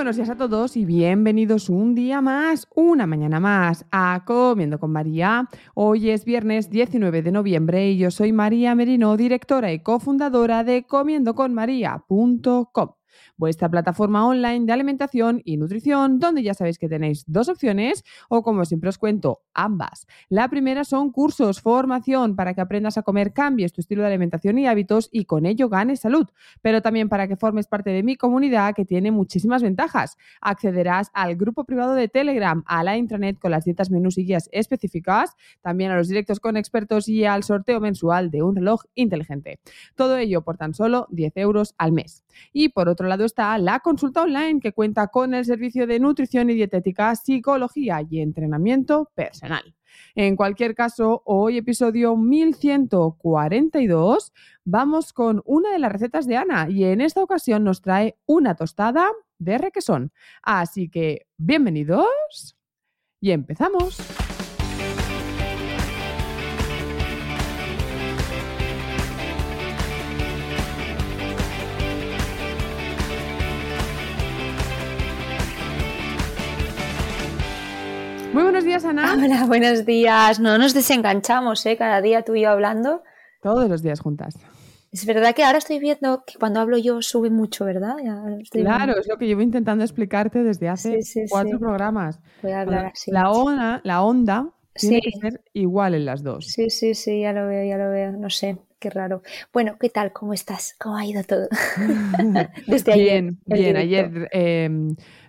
Buenos días a todos y bienvenidos un día más, una mañana más a Comiendo con María. Hoy es viernes 19 de noviembre y yo soy María Merino, directora y cofundadora de comiendoconmaría.com vuestra plataforma online de alimentación y nutrición, donde ya sabéis que tenéis dos opciones o como siempre os cuento, ambas. La primera son cursos, formación para que aprendas a comer, cambies tu estilo de alimentación y hábitos y con ello ganes salud, pero también para que formes parte de mi comunidad que tiene muchísimas ventajas. Accederás al grupo privado de Telegram, a la intranet con las dietas, menús y guías específicas, también a los directos con expertos y al sorteo mensual de un reloj inteligente. Todo ello por tan solo 10 euros al mes. Y por otro lado está la consulta online que cuenta con el servicio de nutrición y dietética, psicología y entrenamiento personal. En cualquier caso, hoy episodio 1142, vamos con una de las recetas de Ana y en esta ocasión nos trae una tostada de requesón. Así que, bienvenidos y empezamos. Muy buenos días, Ana. Hola, buenos días. No nos desenganchamos, ¿eh? Cada día tú y yo hablando. Todos los días juntas. Es verdad que ahora estoy viendo que cuando hablo yo sube mucho, ¿verdad? Claro, viendo. es lo que llevo intentando explicarte desde hace Sí, sí, cuatro sí. programas. Voy a hablar así. La onda, la onda tiene que ser igual en las dos. Sí, sí, sí, ya lo veo, ya lo veo. No sé, qué raro. Bueno, ¿qué tal? ¿Cómo estás? ¿Cómo ha ido todo? Desde ayer. Bien, bien. Ayer eh,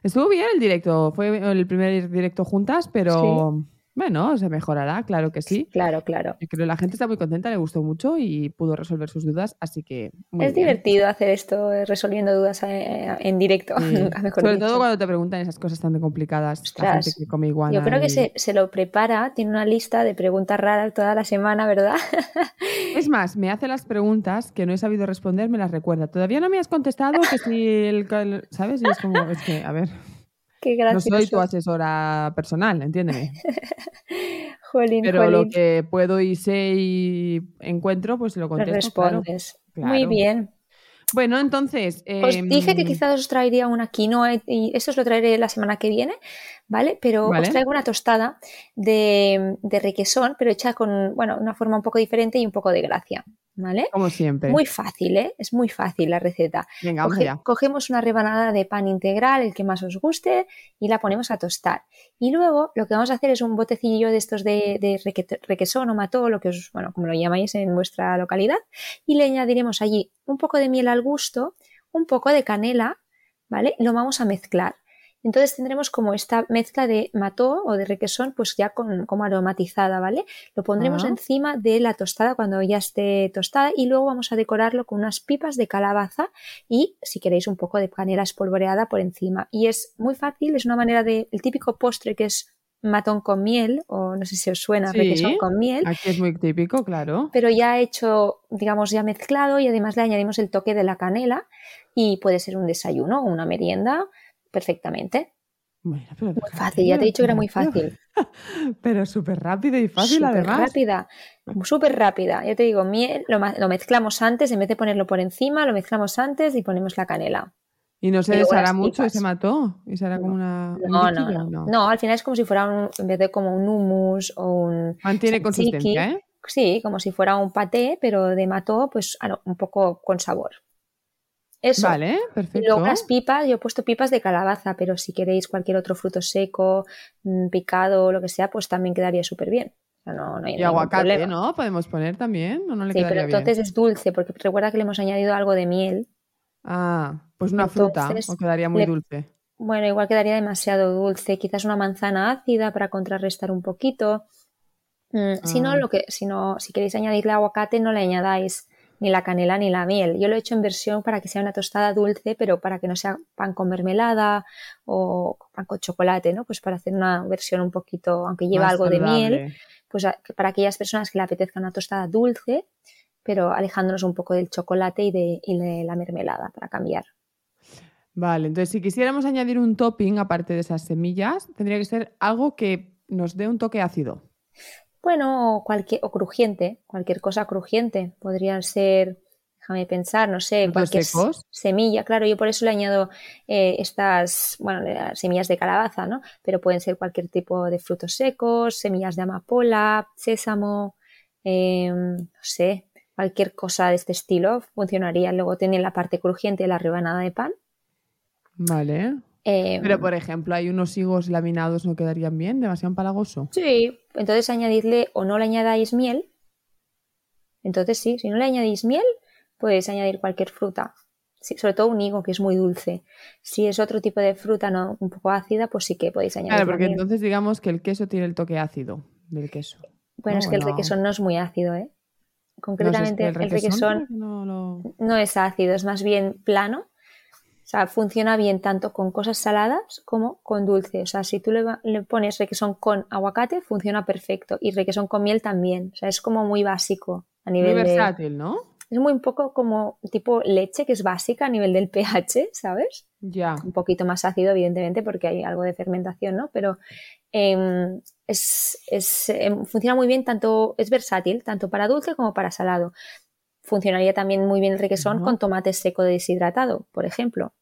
estuvo bien el directo. Fue el primer directo juntas, pero bueno, se mejorará, claro que sí. Claro, claro. Yo creo que la gente está muy contenta, le gustó mucho y pudo resolver sus dudas, así que muy es bien. divertido hacer esto, eh, resolviendo dudas eh, en directo, Sí. nunca mejor Sobre dicho. todo cuando te preguntan esas cosas tan complicadas. La Ostras, gente que come iguana. Yo creo que se, se lo prepara, tiene una lista de preguntas raras toda la semana, ¿verdad? Es más, me hace las preguntas que no he sabido responder, me las recuerda. Todavía no me has contestado que si el... el- ¿Sabes? Y es como, es que, a ver, Qué no soy tu asesora personal, entiéndeme. Jolín, Pero lo que puedo y sé y encuentro, pues lo contesto. respondes. claro. Muy bien. Bueno, entonces... Os em, dije que quizás os traería una quinoa y eso os lo traeré la semana que viene, ¿vale? Pero Vale. os traigo una tostada de, de requesón, pero hecha con, bueno, una forma un poco diferente y un poco de gracia, ¿vale? Como siempre. Muy fácil, ¿eh? Es muy fácil la receta. Venga, vamos Coge- allá. cogemos una rebanada de pan integral, el que más os guste, y la ponemos a tostar. Y luego lo que vamos a hacer es un botecillo de estos de, de reque- requesón o mató, lo que os, bueno, como lo llamáis en vuestra localidad, y le añadiremos allí un poco de miel al gusto, un poco de canela, ¿vale? Lo vamos a mezclar. Entonces tendremos como esta mezcla de mató o de requesón, pues ya con, como aromatizada, ¿vale? Lo pondremos Ah. encima de la tostada cuando ya esté tostada y luego vamos a decorarlo con unas pipas de calabaza y si queréis un poco de canela espolvoreada por encima. Y es muy fácil, es una manera de, el típico postre que es matón con miel, o no sé si os suena, Sí. requesón con miel, Aquí es muy típico, claro. pero ya hecho, digamos, ya mezclado y además le añadimos el toque de la canela y puede ser un desayuno o una merienda perfectamente. Bueno, pero Muy fácil, ya te he dicho que era muy fácil. Pero súper rápido y fácil Súper además. rápida, súper rápida. Ya te digo, miel, lo, lo mezclamos antes, en vez de ponerlo por encima, lo mezclamos antes y ponemos la canela. Y no se Y deshará mucho pipas. ese mató. Y será como una. un No, no, no, no. al final es como si fuera un, en vez de como un hummus o un Mantiene consistencia, ¿eh? Sí, como si fuera un paté, pero de mató, pues no, un poco con sabor. Eso. Vale, Y perfecto. luego las pipas, yo he puesto pipas de calabaza, pero si queréis cualquier otro fruto seco, mm, picado o lo que sea, pues también quedaría súper bien. No, no hay Y aguacate, problema. ¿no? Podemos poner también, ¿o no le Sí, pero bien? entonces es dulce, porque recuerda que le hemos añadido algo de miel. Ah, pues una fruta, o quedaría muy le- dulce. Bueno, igual quedaría demasiado dulce. Quizás una manzana ácida para contrarrestar un poquito. Mm, Si no, Ah. lo que, si no, si queréis añadirle aguacate, no le añadáis ni la canela ni la miel. Yo lo he hecho en versión para que sea una tostada dulce, pero para que no sea pan con mermelada o pan con chocolate, ¿no? Pues para hacer una versión un poquito, aunque lleva Más algo de miel, pues a- para aquellas personas que le apetezca una tostada dulce, pero alejándonos un poco del chocolate y de, y de la mermelada para cambiar. Vale, entonces si quisiéramos añadir un topping aparte de esas semillas, tendría que ser algo que nos dé un toque ácido. Bueno, o cualquier, o crujiente, cualquier cosa crujiente. Podrían ser, déjame pensar, no sé, ¿Frutos cualquier secos? semilla. Claro, yo por eso le añado eh, estas, bueno, las semillas de calabaza, ¿no? Pero pueden ser cualquier tipo de frutos secos, semillas de amapola, sésamo, eh, no sé, cualquier cosa de este estilo funcionaría. Luego tiene la parte crujiente de la rebanada de pan. Vale. Eh, Pero por ejemplo, hay unos higos laminados no quedarían bien, demasiado empalagoso. Sí, entonces añadirle o no le añadáis miel. Entonces sí, si no le añadís miel, podéis añadir cualquier fruta. Sí, sobre todo un higo que es muy dulce. Si es otro tipo de fruta no un poco ácida, pues sí que podéis añadir Claro, porque miel. entonces digamos que el queso tiene el toque ácido del queso. Bueno, no, es que el requesón no es muy ácido, ¿eh? No sé, es Concretamente que el requesón lo- no es ácido, es más bien plano. O sea, funciona bien tanto con cosas saladas como con dulce. O sea, si tú le, pones requesón con aguacate, funciona perfecto. Y requesón con miel también. O sea, es como muy básico a Muy nivel de... versátil, ¿no? Es muy un poco como tipo leche, que es básica a nivel del pH, ¿sabes? Ya. Un poquito más ácido, evidentemente, porque hay algo de fermentación, ¿no? Pero em, es, es, em, funciona muy bien, tanto es versátil, tanto para dulce como para salado. Funcionaría también muy bien el requesón con tomate seco deshidratado, por ejemplo.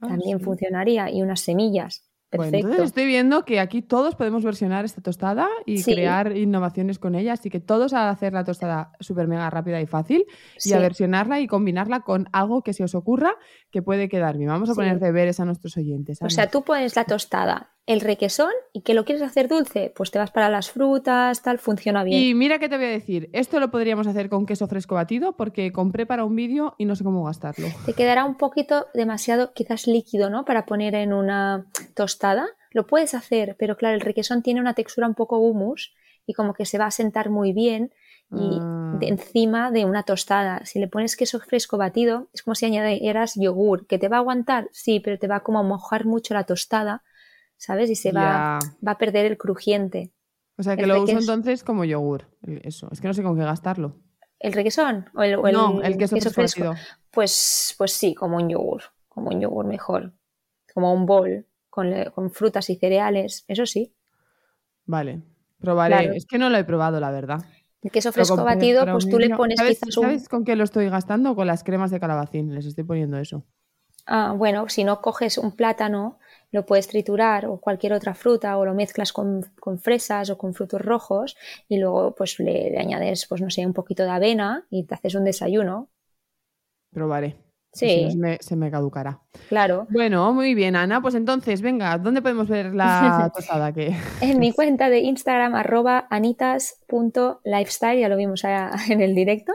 Ah, También sí. funcionaría. Y unas semillas. Bueno, Perfecto. entonces estoy viendo que aquí todos podemos versionar esta tostada y Sí. crear innovaciones con ella, así que todos a hacer la tostada súper mega rápida y fácil y a versionarla y combinarla con algo que se os ocurra que puede quedar bien. Vamos a poner deberes a nuestros oyentes. O sea, tú pones la tostada, el requesón y que lo quieres hacer dulce, pues te vas para las frutas, tal, funciona bien. Y mira que te voy a decir, esto lo podríamos hacer con queso fresco batido porque compré para un vídeo y no sé cómo gastarlo. Te quedará un poquito demasiado quizás líquido, ¿no? Para poner en una tostada. Lo puedes hacer, pero claro, el requesón tiene una textura un poco humus y como que se va a sentar muy bien y Ah. de encima de una tostada. Si le pones queso fresco batido, es como si añadieras yogur, que te va a aguantar, sí, pero te va como a mojar mucho la tostada, ¿sabes? Y se va, va a perder el crujiente. O sea que el lo uso entonces como yogur. Eso, es que no sé con qué gastarlo. ¿El requesón? ¿O el, o el no, el queso, fresco. Pues, pues sí, como un yogur, como un yogur mejor, como un bol con, le- con frutas y cereales, eso sí. Vale, probaré. Claro. Es que no lo he probado, la verdad. El queso fresco batido, pues tú le pones ¿Sabes, quizás un... ¿Sabes con qué lo estoy gastando? Con las cremas de calabacín. Les estoy poniendo eso. Ah, bueno, si no coges un plátano, lo puedes triturar o cualquier otra fruta o lo mezclas con, con fresas o con frutos rojos y luego pues le, le añades, pues no sé, un poquito de avena y te haces un desayuno. Probaré. Sí. Si no, se me, se me caducará. Claro. Bueno, muy bien, Ana. Pues entonces, venga, ¿dónde podemos ver la tostada? Que... En mi cuenta de Instagram, arroba anitas.lifestyle, ya lo vimos en el directo.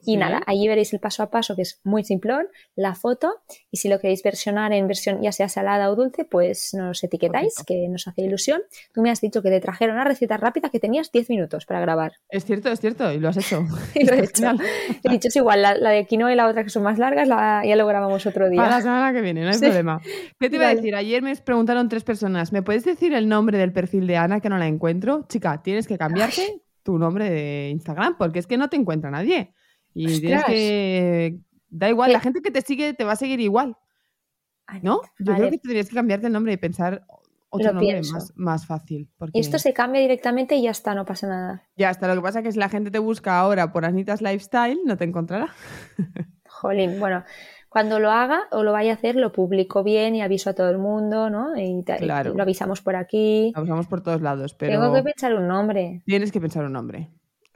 Y Sí. nada, allí veréis el paso a paso, que es muy simplón, la foto. Y si lo queréis versionar en versión ya sea salada o dulce, pues nos etiquetáis, Perfecto. que nos hace ilusión. Tú me has dicho que te trajeron una receta rápida que tenías 10 minutos para grabar. Es cierto, es cierto, y lo has hecho. Y lo he hecho. He dicho, es igual, la, la de quinoa y la otra que son más largas, la, ya lo grabamos otro día. Para la semana que viene, no hay Sí. problema. ¿Qué te iba a decir? Ayer me preguntaron tres personas. ¿Me puedes decir el nombre del perfil de Ana que no la encuentro? Chica, tienes que cambiarte tu nombre de Instagram porque es que no te encuentra nadie. Y tienes Ostras. que. Da igual, ¿Qué? la gente que te sigue te va a seguir igual, ¿no? Yo Vale. creo que tendrías que cambiarte el nombre y pensar otro Lo nombre más, más fácil. Porque... Y esto se cambia directamente y ya está, no pasa nada. Ya está, lo que pasa es que si la gente te busca ahora por Anitas Lifestyle, no te encontrará. Jolín, bueno, cuando lo haga o lo vaya a hacer, lo publico bien y aviso a todo el mundo, ¿no? Y, lo avisamos por aquí. La usamos por todos lados, pero Tengo que pensar un nombre. tienes que pensar un nombre.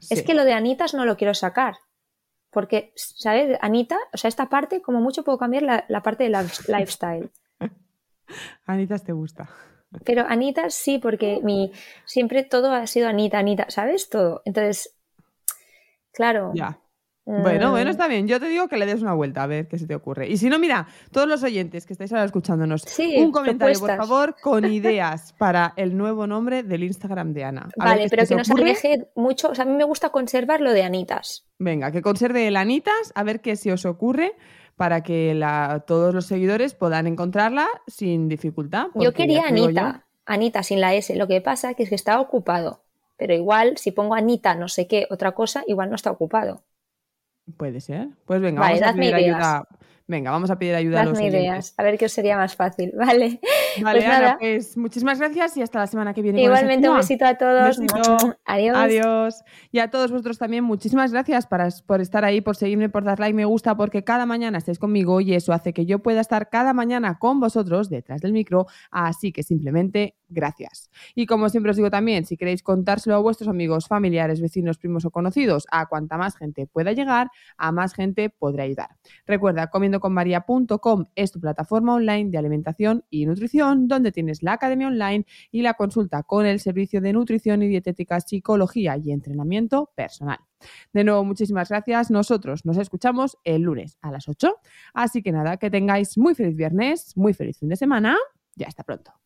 Es que lo de Anitas no lo quiero sacar. porque, ¿sabes? Anita, o sea, esta parte, como mucho puedo cambiar la, la parte de la lifestyle. Anita te gusta. Pero Anita sí, porque mi siempre todo ha sido Anita, Anita, ¿sabes? Todo. Entonces, claro. Ya. Bueno, bueno, mm, está bien. Yo te digo que le des una vuelta a ver qué se te ocurre. Y si no, mira, todos los oyentes que estáis ahora escuchándonos, Sí, un comentario, por favor, con ideas para el nuevo nombre del Instagram de Ana. A Vale, pero que te no se ocurre. aleje mucho. O sea, a mí me gusta conservar lo de Anitas. Venga, que conserve el Anitas, a ver qué se os ocurre para que la- todos los seguidores puedan encontrarla sin dificultad. Yo quería yo- Anita, Anita sin la S. Lo que pasa que es que está ocupado. Pero igual, si pongo Anita, no sé qué, otra cosa, igual no está ocupado. Puede ser. Pues venga, Vale, vamos a dadme pedir ideas. ayuda. Venga, vamos a pedir ayuda a los Dadme ideas, a ver qué os sería más fácil, ¿vale? Vale, Pues Ana, pues muchísimas gracias y hasta la semana que viene. Igualmente, un besito a todos. Besito. Adiós. Adiós. Y a todos vosotros también, muchísimas gracias para- por estar ahí, por seguirme, por dar like, me gusta, porque cada mañana estáis conmigo y eso hace que yo pueda estar cada mañana con vosotros detrás del micro. Así que simplemente gracias. Y como siempre os digo también, si queréis contárselo a vuestros amigos, familiares, vecinos, primos o conocidos, a cuanta más gente pueda llegar, a más gente podrá ayudar. Recuerda, comiendoconmaria.com es tu plataforma online de alimentación y nutrición, donde tienes la academia online y la consulta con el servicio de nutrición y dietética, psicología y entrenamiento personal. De nuevo, muchísimas gracias. Nosotros nos escuchamos el lunes a las 8. Así que nada, que tengáis muy feliz viernes, muy feliz fin de semana. Ya hasta pronto.